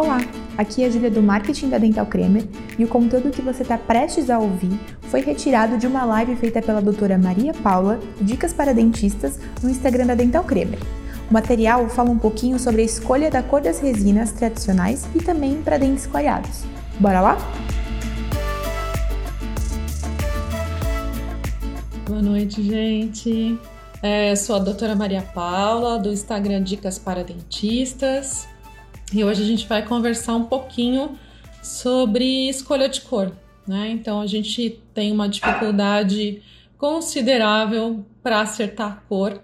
Olá, aqui é a Júlia do Marketing da Dental Cremer e o conteúdo que você está prestes a ouvir foi retirado de uma live feita pela doutora Maria Paula, Dicas para Dentistas, no Instagram da Dental Cremer. O material fala um pouquinho sobre a escolha da cor das resinas tradicionais e também para dentes clareados. Bora lá? Boa noite, gente. É, sou a doutora Maria Paula, do Instagram Dicas para Dentistas. E hoje a gente vai conversar um pouquinho sobre escolha de cor. Né? Então a gente tem uma dificuldade considerável para acertar a cor,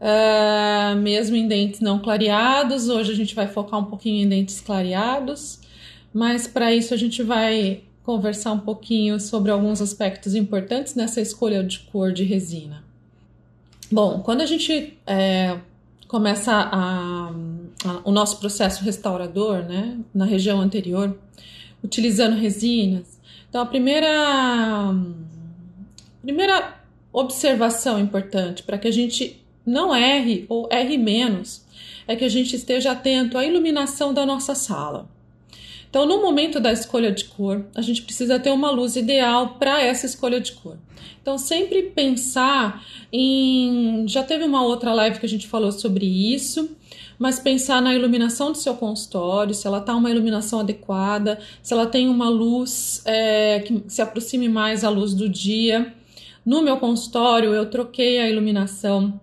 uh, mesmo em dentes não clareados. Hoje a gente vai focar um pouquinho em dentes clareados, mas para isso a gente vai conversar um pouquinho sobre alguns aspectos importantes nessa escolha de cor de resina. Bom, quando a gente é, começa a, a, o nosso processo restaurador, né, na região anterior, utilizando resinas, então a primeira, primeira observação importante para que a gente não erre ou erre menos é que a gente esteja atento à iluminação da nossa sala. Então, no momento da escolha de cor, a gente precisa ter uma luz ideal para essa escolha de cor. Então, sempre pensar em. Já teve uma outra live que a gente falou sobre isso, mas pensar na iluminação do seu consultório, se ela está uma iluminação adequada, se ela tem uma luz é, que se aproxime mais à luz do dia. No meu consultório, eu troquei a iluminação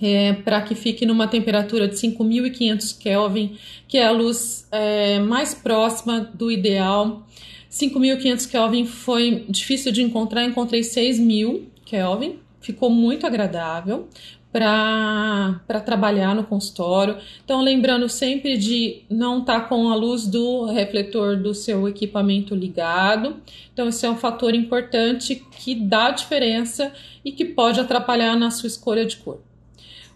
é, para que fique numa temperatura de 5.500 Kelvin, que é a luz é, mais próxima do ideal. 5.500 Kelvin foi difícil de encontrar, encontrei 6.000 Kelvin, ficou muito agradável para trabalhar no consultório. Então, lembrando sempre de não estar tá com a luz do refletor do seu equipamento ligado. Então, esse é um fator importante que dá diferença e que pode atrapalhar na sua escolha de cor.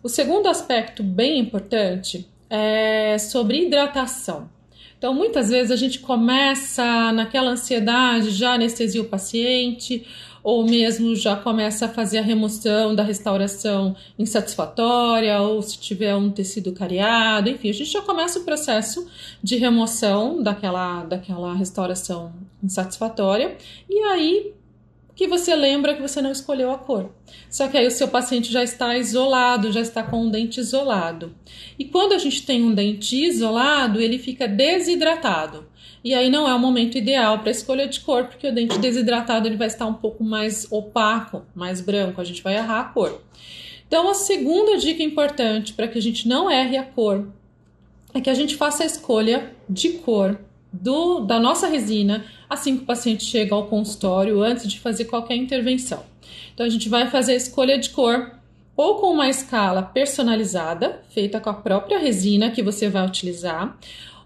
O segundo aspecto bem importante é sobre hidratação. Então, muitas vezes a gente começa naquela ansiedade, já anestesia o paciente, ou mesmo já começa a fazer a remoção da restauração insatisfatória, ou se tiver um tecido cariado, enfim, a gente já começa o processo de remoção daquela, daquela restauração insatisfatória, e aí que você lembra que você não escolheu a cor. Só que aí o seu paciente já está isolado, já está com um dente isolado. E quando a gente tem um dente isolado, ele fica desidratado. E aí não é o momento ideal para escolha de cor, porque o dente desidratado ele vai estar um pouco mais opaco, mais branco, a gente vai errar a cor. Então a segunda dica importante para que a gente não erre a cor é que a gente faça a escolha de cor do, da nossa resina assim que o paciente chega ao consultório, antes de fazer qualquer intervenção. Então, a gente vai fazer a escolha de cor ou com uma escala personalizada, feita com a própria resina que você vai utilizar,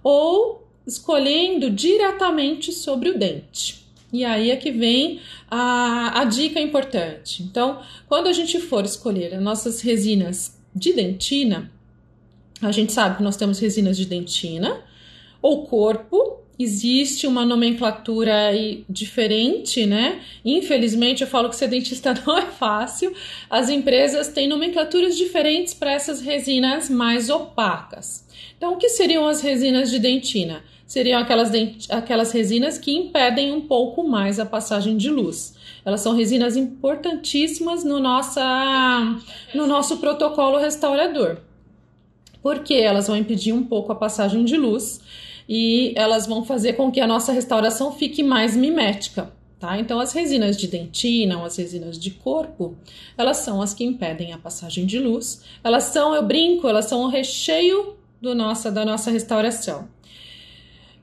ou escolhendo diretamente sobre o dente. E aí é que vem a, a dica importante. Então, quando a gente for escolher as nossas resinas de dentina, a gente sabe que nós temos resinas de dentina ou corpo existe uma nomenclatura diferente, né? Infelizmente, eu falo que ser dentista não é fácil. As empresas têm nomenclaturas diferentes para essas resinas mais opacas. Então, o que seriam as resinas de dentina? Seriam aquelas, aquelas resinas que impedem um pouco mais a passagem de luz. Elas são resinas importantíssimas no, nossa, no nosso protocolo restaurador, porque elas vão impedir um pouco a passagem de luz e elas vão fazer com que a nossa restauração fique mais mimética. Tá? Então, as resinas de dentina ou as resinas de corpo, elas são as que impedem a passagem de luz. Elas são, eu brinco, elas são o recheio do nossa, da nossa restauração.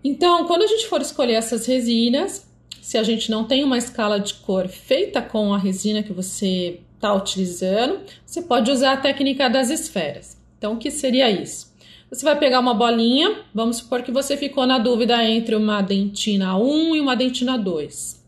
Então, quando a gente for escolher essas resinas, se a gente não tem uma escala de cor feita com a resina que você está utilizando, você pode usar a técnica das esferas. Então, o que seria isso? Você vai pegar uma bolinha, vamos supor que você ficou na dúvida entre uma dentina 1 e uma dentina 2.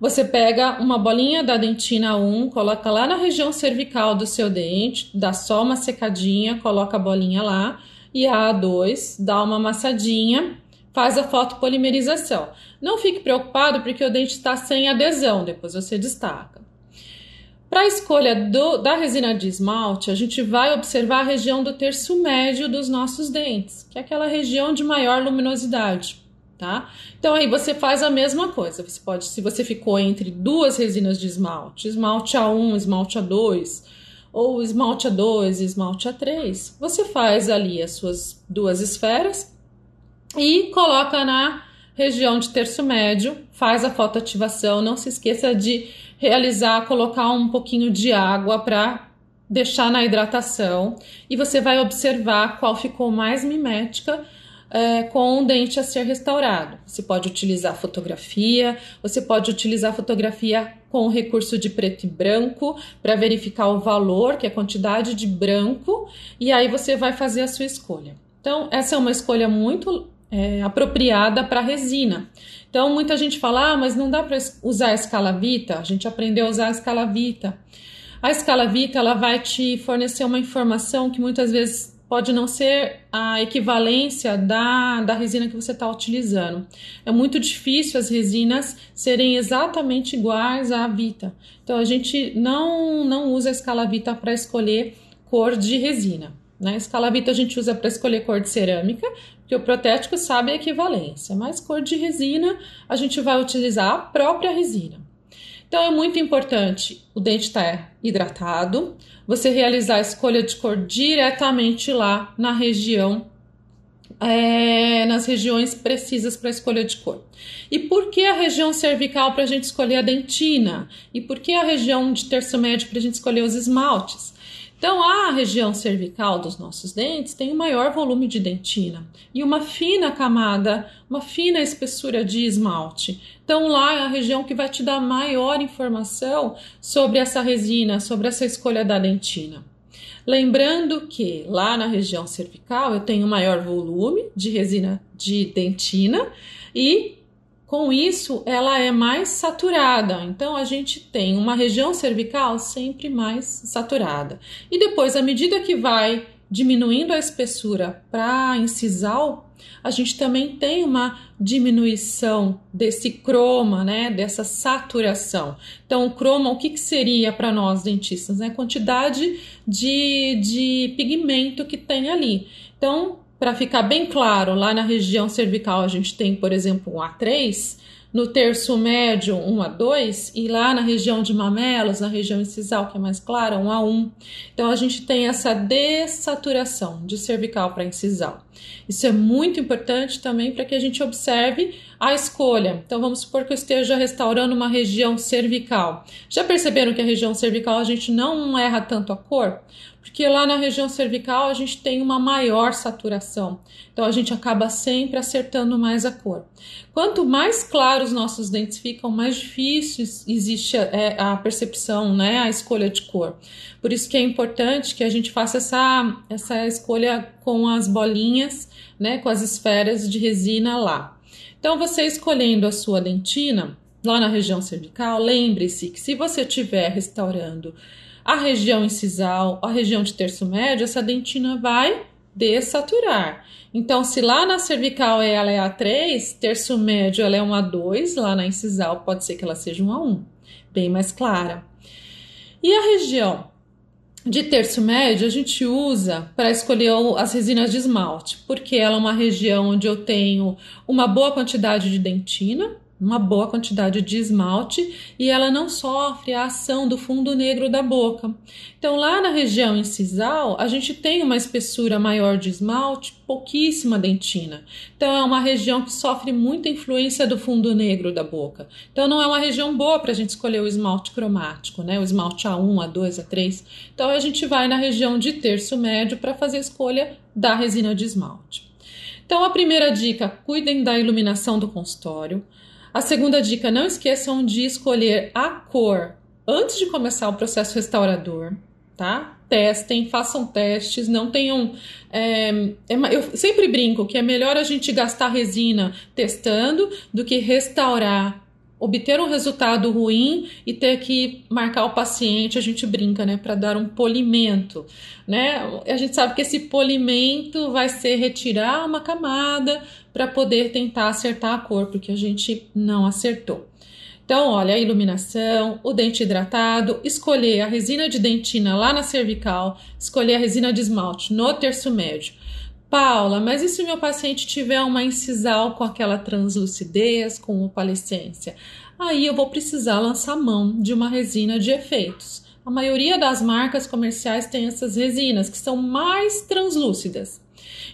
Você pega uma bolinha da dentina 1, coloca lá na região cervical do seu dente, dá só uma secadinha, coloca a bolinha lá, e a A2 dá uma amassadinha, faz a fotopolimerização. Não fique preocupado porque o dente está sem adesão, depois você destaca. Para a escolha do, da resina de esmalte, a gente vai observar a região do terço médio dos nossos dentes, que é aquela região de maior luminosidade, tá? Então aí você faz a mesma coisa. Você pode, se você ficou entre duas resinas de esmalte, esmalte A1, esmalte A2, ou esmalte A2, esmalte A3, você faz ali as suas duas esferas e coloca na região de terço médio, faz a fotoativação, não se esqueça de realizar, colocar um pouquinho de água para deixar na hidratação e você vai observar qual ficou mais mimética é, com o dente a ser restaurado. Você pode utilizar fotografia, você pode utilizar fotografia com o recurso de preto e branco para verificar o valor, que é a quantidade de branco, e aí você vai fazer a sua escolha. Então, essa é uma escolha muito é, apropriada para resina. Então, muita gente fala, ah, mas não dá para usar a escala Vita. A gente aprendeu a usar a escala Vita. A escala Vita ela vai te fornecer uma informação que muitas vezes pode não ser a equivalência da, da resina que você está utilizando. É muito difícil as resinas serem exatamente iguais à Vita. Então, a gente não, não usa a escala Vita para escolher cor de resina. Né? A escala Vita a gente usa para escolher cor de cerâmica, porque o protético sabe a equivalência, mas cor de resina a gente vai utilizar a própria resina. Então é muito importante o dente estar hidratado, você realizar a escolha de cor diretamente lá na região, é, nas regiões precisas para a escolha de cor. E por que a região cervical para a gente escolher a dentina? E por que a região de terço médio para a gente escolher os esmaltes? Então, a região cervical dos nossos dentes tem um maior volume de dentina e uma fina camada, uma fina espessura de esmalte. Então, lá é a região que vai te dar maior informação sobre essa resina, sobre essa escolha da dentina. Lembrando que lá na região cervical eu tenho maior volume de resina de dentina e com isso, ela é mais saturada. Então, a gente tem uma região cervical sempre mais saturada. E depois, à medida que vai diminuindo a espessura para incisal, a gente também tem uma diminuição desse croma, né, dessa saturação. Então, o croma, o que, que seria para nós dentistas? Né? A quantidade de, de pigmento que tem ali. Então, para ficar bem claro, lá na região cervical a gente tem, por exemplo, um A3, no terço médio, 1 a 2, e lá na região de mamelos, na região incisal, que é mais clara, 1 a 1. Então, a gente tem essa dessaturação de cervical para incisal. Isso é muito importante também para que a gente observe a escolha. Então, vamos supor que eu esteja restaurando uma região cervical. Já perceberam que a região cervical a gente não erra tanto a cor? Porque lá na região cervical a gente tem uma maior saturação. Então, a gente acaba sempre acertando mais a cor. Quanto mais claros nossos dentes ficam, mais difícil existe a, é, a percepção, né, a escolha de cor. Por isso que é importante que a gente faça essa, essa escolha com as bolinhas, né, com as esferas de resina lá. Então, você escolhendo a sua dentina lá na região cervical, lembre-se que se você estiver restaurando a região incisal, a região de terço médio, essa dentina vai dessaturar. Então, se lá na cervical ela é A3, terço médio ela é um A2, lá na incisal pode ser que ela seja um A1, bem mais clara. E a região de terço médio a gente usa para escolher as resinas de esmalte, porque ela é uma região onde eu tenho uma boa quantidade de dentina, uma boa quantidade de esmalte e ela não sofre a ação do fundo negro da boca. Então, lá na região incisal, a gente tem uma espessura maior de esmalte, pouquíssima dentina. Então, é uma região que sofre muita influência do fundo negro da boca. Então, não é uma região boa para a gente escolher o esmalte cromático, né? O esmalte A1, A2, A3. Então, a gente vai na região de terço médio para fazer a escolha da resina de esmalte. Então, a primeira dica: cuidem da iluminação do consultório. A segunda dica: não esqueçam de escolher a cor antes de começar o processo restaurador, tá? Testem, façam testes, não tenham. É, é, eu sempre brinco que é melhor a gente gastar resina testando do que restaurar obter um resultado ruim e ter que marcar o paciente, a gente brinca, né, para dar um polimento, né? A gente sabe que esse polimento vai ser retirar uma camada para poder tentar acertar a cor, porque a gente não acertou. Então, olha, a iluminação, o dente hidratado, escolher a resina de dentina lá na cervical, escolher a resina de esmalte no terço médio. Paula, mas e se o meu paciente tiver uma incisal com aquela translucidez, com opalescência? Aí eu vou precisar lançar mão de uma resina de efeitos. A maioria das marcas comerciais tem essas resinas que são mais translúcidas.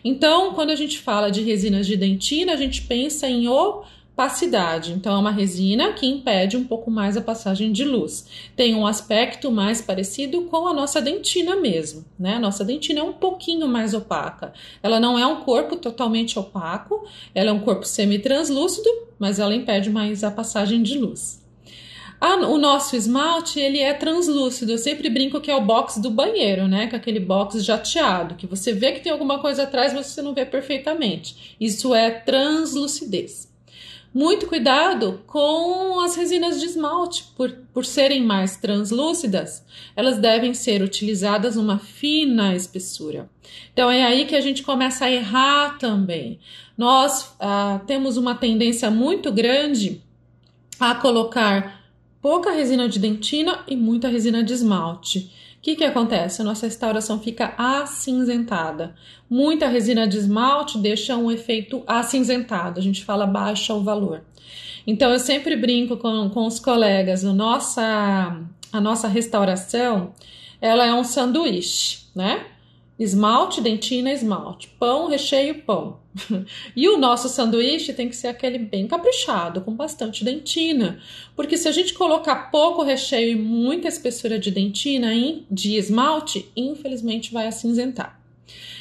Então, quando a gente fala de resinas de dentina, a gente pensa em opacidade. Então, é uma resina que impede um pouco mais a passagem de luz. Tem um aspecto mais parecido com a nossa dentina mesmo, né? A nossa dentina é um pouquinho mais opaca. Ela não é um corpo totalmente opaco, ela é um corpo semi-translúcido, mas ela impede mais a passagem de luz. O nosso esmalte, ele é translúcido. Eu sempre brinco que é o box do banheiro, né? Com aquele box jateado, que você vê que tem alguma coisa atrás, mas você não vê perfeitamente. Isso é translucidez. Muito cuidado com as resinas de esmalte, por, por serem mais translúcidas, elas devem ser utilizadas numa fina espessura. Então é aí que a gente começa a errar também. Nós ah, temos uma tendência muito grande a colocar pouca resina de dentina e muita resina de esmalte. O que, que acontece? Nossa restauração fica acinzentada. Muita resina de esmalte deixa um efeito acinzentado, a gente fala baixa o valor. Então eu sempre brinco com, com os colegas, a nossa, a nossa restauração ela é um sanduíche, né? Esmalte, dentina, esmalte. Pão, recheio, pão. e o nosso sanduíche tem que ser aquele bem caprichado, com bastante dentina. Porque se a gente colocar pouco recheio e muita espessura de dentina de esmalte, infelizmente vai acinzentar.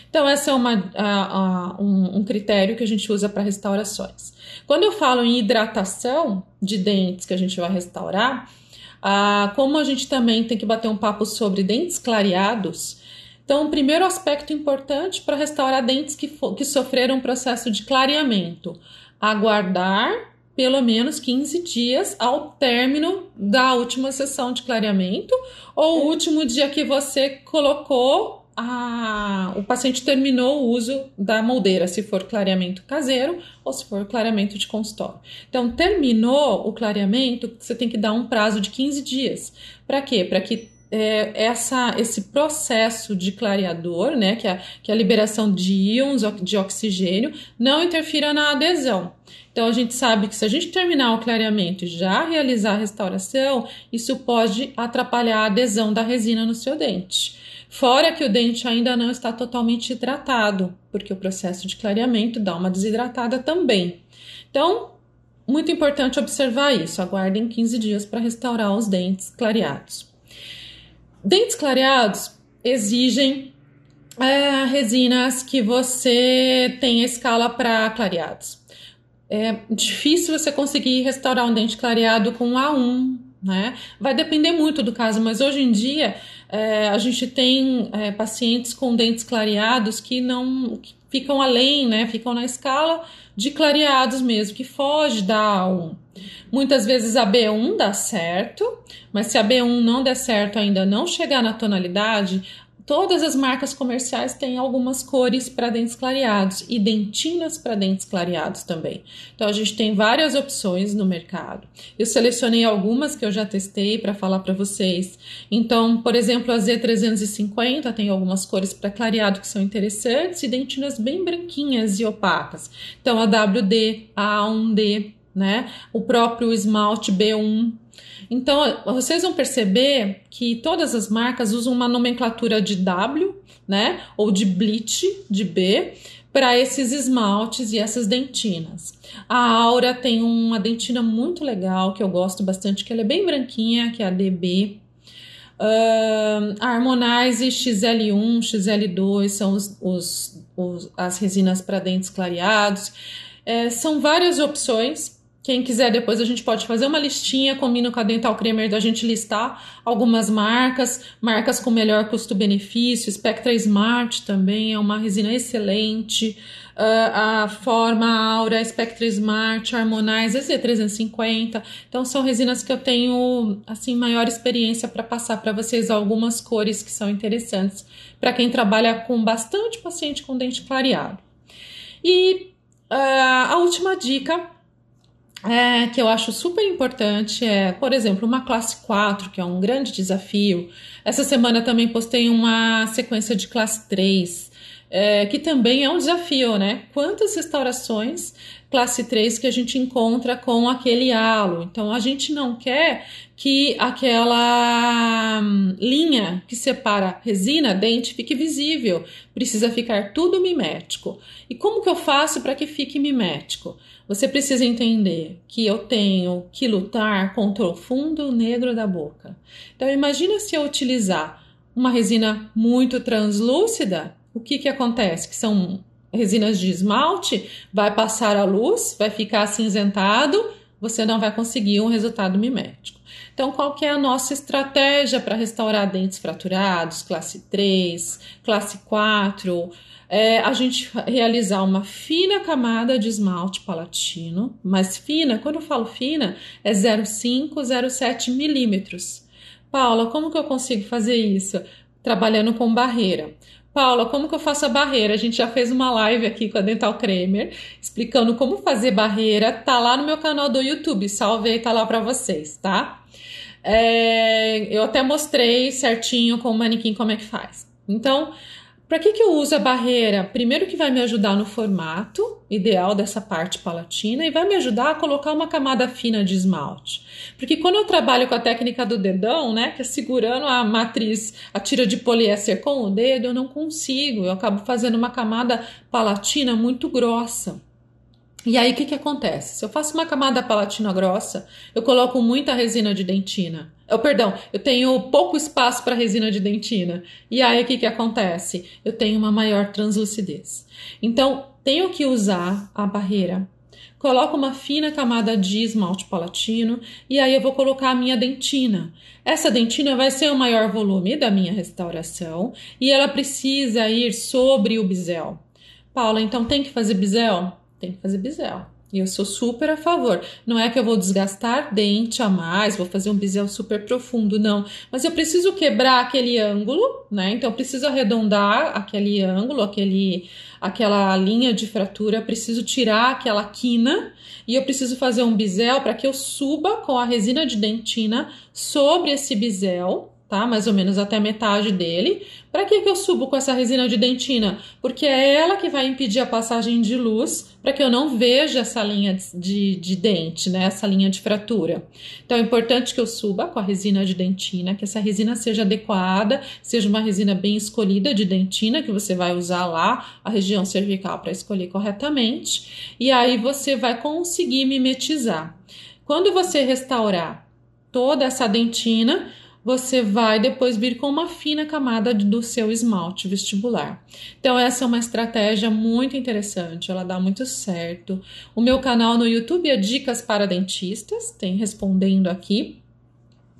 Então, esse é uma, um, um critério que a gente usa para restaurações. Quando eu falo em hidratação de dentes que a gente vai restaurar, ah, como a gente também tem que bater um papo sobre dentes clareados, então, o primeiro aspecto importante para restaurar dentes que, que sofreram um processo de clareamento: aguardar pelo menos 15 dias ao término da última sessão de clareamento ou último dia que você colocou o paciente terminou o uso da moldeira, se for clareamento caseiro ou se for clareamento de consultório. Então, terminou o clareamento, você tem que dar um prazo de 15 dias. Para quê? Para que é, essa, esse processo de clareador, né, que é, que é a liberação de íons de oxigênio, não interfira na adesão. Então, a gente sabe que se a gente terminar o clareamento e já realizar a restauração, isso pode atrapalhar a adesão da resina no seu dente. Fora que o dente ainda não está totalmente hidratado, porque o processo de clareamento dá uma desidratada também. Então, muito importante observar isso. Aguardem 15 dias para restaurar os dentes clareados. Dentes clareados exigem é, resinas que você tenha escala para clareados. É difícil você conseguir restaurar um dente clareado com A1, né? Vai depender muito do caso, mas hoje em dia é, a gente tem é, pacientes com dentes clareados que não que ficam além, né? Ficam na escala de clareados mesmo, que foge da A1. Muitas vezes a B1 dá certo, mas se a B1 não der certo ainda não chegar na tonalidade, todas as marcas comerciais têm algumas cores para dentes clareados e dentinas para dentes clareados também. Então a gente tem várias opções no mercado. Eu selecionei algumas que eu já testei para falar para vocês. Então, por exemplo, a Z350 tem algumas cores para clareado que são interessantes e dentinas bem branquinhas e opacas. Então a WD, a A1D, né? O próprio esmalte B1. Então, vocês vão perceber que todas as marcas usam uma nomenclatura de W, né? Ou de bleach, de B, para esses esmaltes e essas dentinas. A Aura tem uma dentina muito legal que eu gosto bastante, que ela é bem branquinha, que é a DB. Uh, a Harmonize XL1, XL2 são os, os, os as resinas para dentes clareados. É, são várias opções quem quiser, depois a gente pode fazer uma listinha, combina com a Dental Creamer da gente listar algumas marcas, marcas com melhor custo-benefício. Spectra Smart também é uma resina excelente. Uh, a Forma Aura, Spectra Smart, Harmonize, Z350. Então são resinas que eu tenho assim maior experiência para passar para vocês algumas cores que são interessantes para quem trabalha com bastante paciente com dente clareado. E uh, a última dica é, que eu acho super importante é, por exemplo, uma classe 4, que é um grande desafio. Essa semana também postei uma sequência de classe 3, é, que também é um desafio, né? Quantas restaurações classe 3 que a gente encontra com aquele halo? Então, a gente não quer que aquela hum, linha que separa resina, dente, fique visível. Precisa ficar tudo mimético. E como que eu faço para que fique mimético? Você precisa entender que eu tenho que lutar contra o fundo negro da boca. Então imagina se eu utilizar uma resina muito translúcida, o que que acontece? Que são resinas de esmalte, vai passar a luz, vai ficar acinzentado, você não vai conseguir um resultado mimético. Então, qual que é a nossa estratégia para restaurar dentes fraturados, classe 3, classe 4? é a gente realizar uma fina camada de esmalte palatino, mas fina, quando eu falo fina, é 0,5, 0,7 milímetros. Paula, como que eu consigo fazer isso? Trabalhando com barreira. Paula, como que eu faço a barreira? A gente já fez uma live aqui com a Dental Kramer explicando como fazer barreira. Tá lá no meu canal do YouTube, salvei, tá lá para vocês, tá? É, eu até mostrei certinho com o manequim como é que faz. Então, para que, que eu uso a barreira? Primeiro que vai me ajudar no formato ideal dessa parte palatina e vai me ajudar a colocar uma camada fina de esmalte. Porque quando eu trabalho com a técnica do dedão, né, que é segurando a matriz, a tira de poliéster com o dedo, eu não consigo, eu acabo fazendo uma camada palatina muito grossa. E aí o que, que acontece? Se eu faço uma camada palatina grossa, eu coloco muita resina de dentina. Eu, perdão, eu tenho pouco espaço para resina de dentina. E aí o que, que acontece? Eu tenho uma maior translucidez. Então, tenho que usar a barreira. Coloco uma fina camada de esmalte palatino e aí eu vou colocar a minha dentina. Essa dentina vai ser o maior volume da minha restauração e ela precisa ir sobre o bisel. Paula, então tem que fazer bisel? Tem que fazer bisel. E eu sou super a favor. Não é que eu vou desgastar dente a mais, vou fazer um bisel super profundo, não. Mas eu preciso quebrar aquele ângulo, né? Então eu preciso arredondar aquele ângulo, aquele, aquela linha de fratura, preciso tirar aquela quina e eu preciso fazer um bisel para que eu suba com a resina de dentina sobre esse bisel tá? Mais ou menos até metade dele. Para que, que eu subo com essa resina de dentina? Porque é ela que vai impedir a passagem de luz para que eu não veja essa linha de, de dente, né? Essa linha de fratura. Então é importante que eu suba com a resina de dentina, que essa resina seja adequada, seja uma resina bem escolhida de dentina, que você vai usar lá a região cervical para escolher corretamente. E aí você vai conseguir mimetizar. Quando você restaurar toda essa dentina, você vai depois vir com uma fina camada do seu esmalte vestibular. Então, essa é uma estratégia muito interessante, ela dá muito certo. O meu canal no YouTube é Dicas para Dentistas, tem respondendo aqui.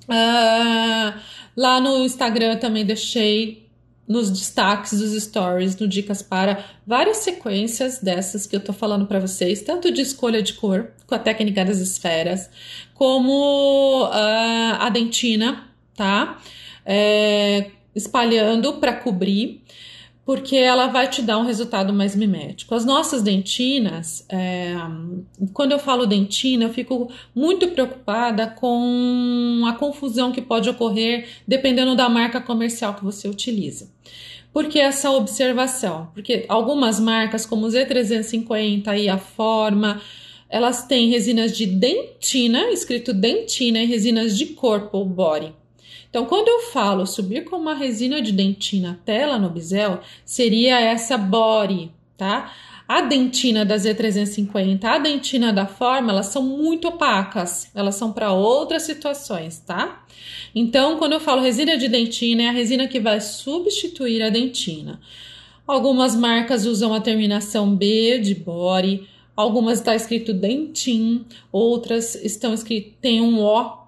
Uh, lá no Instagram também deixei nos destaques dos stories, no Dicas para várias sequências dessas que eu tô falando para vocês, tanto de escolha de cor, com a técnica das esferas, como uh, a dentina tá? É, espalhando para cobrir, porque ela vai te dar um resultado mais mimético. As nossas dentinas, é, quando eu falo dentina, eu fico muito preocupada com a confusão que pode ocorrer dependendo da marca comercial que você utiliza. Por que essa observação? Porque algumas marcas, como o Z350 e a Forma, elas têm resinas de dentina, escrito dentina, e resinas de corpo, body. Então, quando eu falo subir com uma resina de dentina até lá no bisel, seria essa body, tá? A dentina da Z350, a dentina da forma, elas são muito opacas, elas são para outras situações, tá? Então, quando eu falo resina de dentina, é a resina que vai substituir a dentina. Algumas marcas usam a terminação B de body, algumas está escrito dentin, outras estão escrito tem um O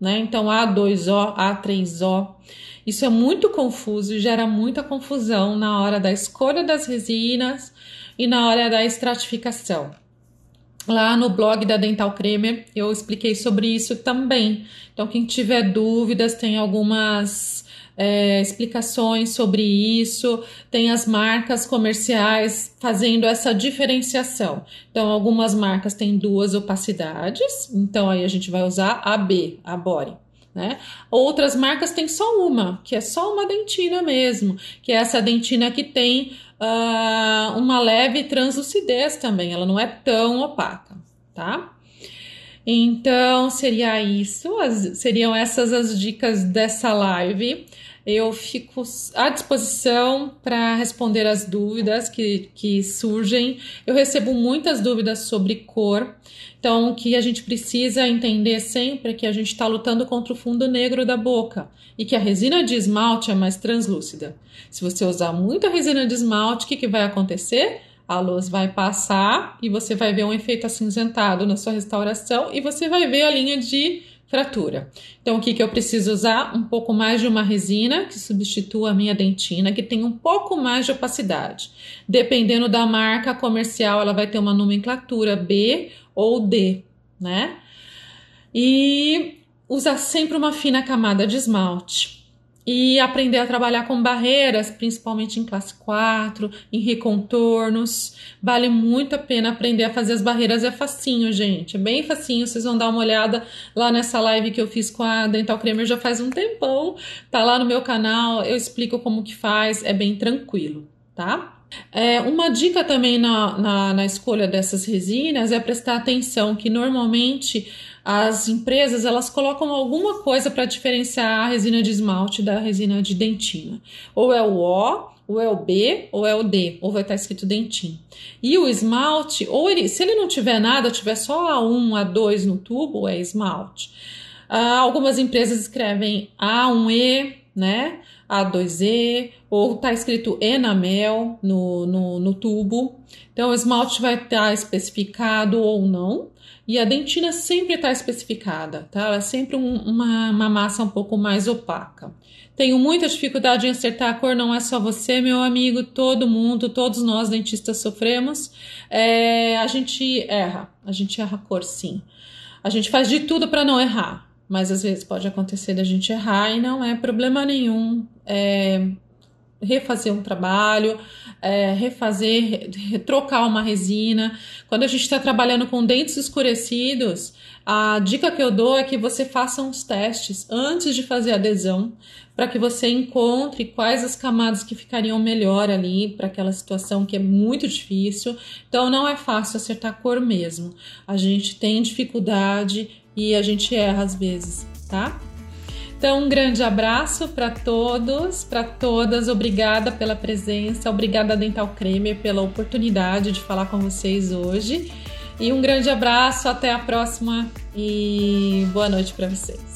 né? Então A2O, A3O. Isso é muito confuso e gera muita confusão na hora da escolha das resinas e na hora da estratificação. Lá no blog da Dental Cremer eu expliquei sobre isso também. Então, quem tiver dúvidas, tem algumas é, explicações sobre isso, tem as marcas comerciais fazendo essa diferenciação. Então, algumas marcas têm duas opacidades, então aí a gente vai usar a B, a Bore. Né? Outras marcas têm só uma, que é só uma dentina mesmo, que é essa dentina que tem uh, uma leve translucidez também, ela não é tão opaca, tá? Então seria isso, as, seriam essas as dicas dessa live. Eu fico à disposição para responder as dúvidas que, que surgem. Eu recebo muitas dúvidas sobre cor. Então, o que a gente precisa entender sempre é que a gente está lutando contra o fundo negro da boca e que a resina de esmalte é mais translúcida. Se você usar muita resina de esmalte, o que, que vai acontecer? A luz vai passar e você vai ver um efeito acinzentado na sua restauração e você vai ver a linha de fratura. Então, o que, que eu preciso usar? Um pouco mais de uma resina que substitua a minha dentina, que tem um pouco mais de opacidade. Dependendo da marca comercial, ela vai ter uma nomenclatura B ou D, né? E usar sempre uma fina camada de esmalte e aprender a trabalhar com barreiras, principalmente em classe 4, em recontornos. Vale muito a pena aprender a fazer as barreiras, é facinho, gente, é bem facinho. Vocês vão dar uma olhada lá nessa live que eu fiz com a Dental Creamer já faz um tempão. Tá lá no meu canal, eu explico como que faz, é bem tranquilo, tá? É, uma dica também na, na, na escolha dessas resinas é prestar atenção que normalmente as empresas elas colocam alguma coisa para diferenciar a resina de esmalte da resina de dentina. Ou é o O, ou é o B, ou é o D, ou vai estar escrito dentin. E o esmalte, ou ele, se ele não tiver nada, tiver só A1, A2 no tubo, é esmalte. Ah, algumas empresas escrevem A1E, né? A2E, ou está escrito enamel no, no, no tubo. Então, o esmalte vai estar especificado ou não. E a dentina sempre está especificada, tá? Ela é sempre um, uma, uma massa um pouco mais opaca. Tenho muita dificuldade em acertar a cor, não é só você, meu amigo, todo mundo, todos nós dentistas sofremos. É, a gente erra, a gente erra a cor sim. A gente faz de tudo para não errar, mas às vezes pode acontecer da gente errar e não é problema nenhum. É, refazer um trabalho, é, refazer, trocar uma resina. Quando a gente está trabalhando com dentes escurecidos, a dica que eu dou é que você faça uns testes antes de fazer a adesão, para que você encontre quais as camadas que ficariam melhor ali para aquela situação que é muito difícil. Então não é fácil acertar a cor mesmo. A gente tem dificuldade e a gente erra às vezes, tá? Então, um grande abraço para todos, para todas. Obrigada pela presença, obrigada Dental Cremer pela oportunidade de falar com vocês hoje. E um grande abraço, até a próxima e boa noite para vocês.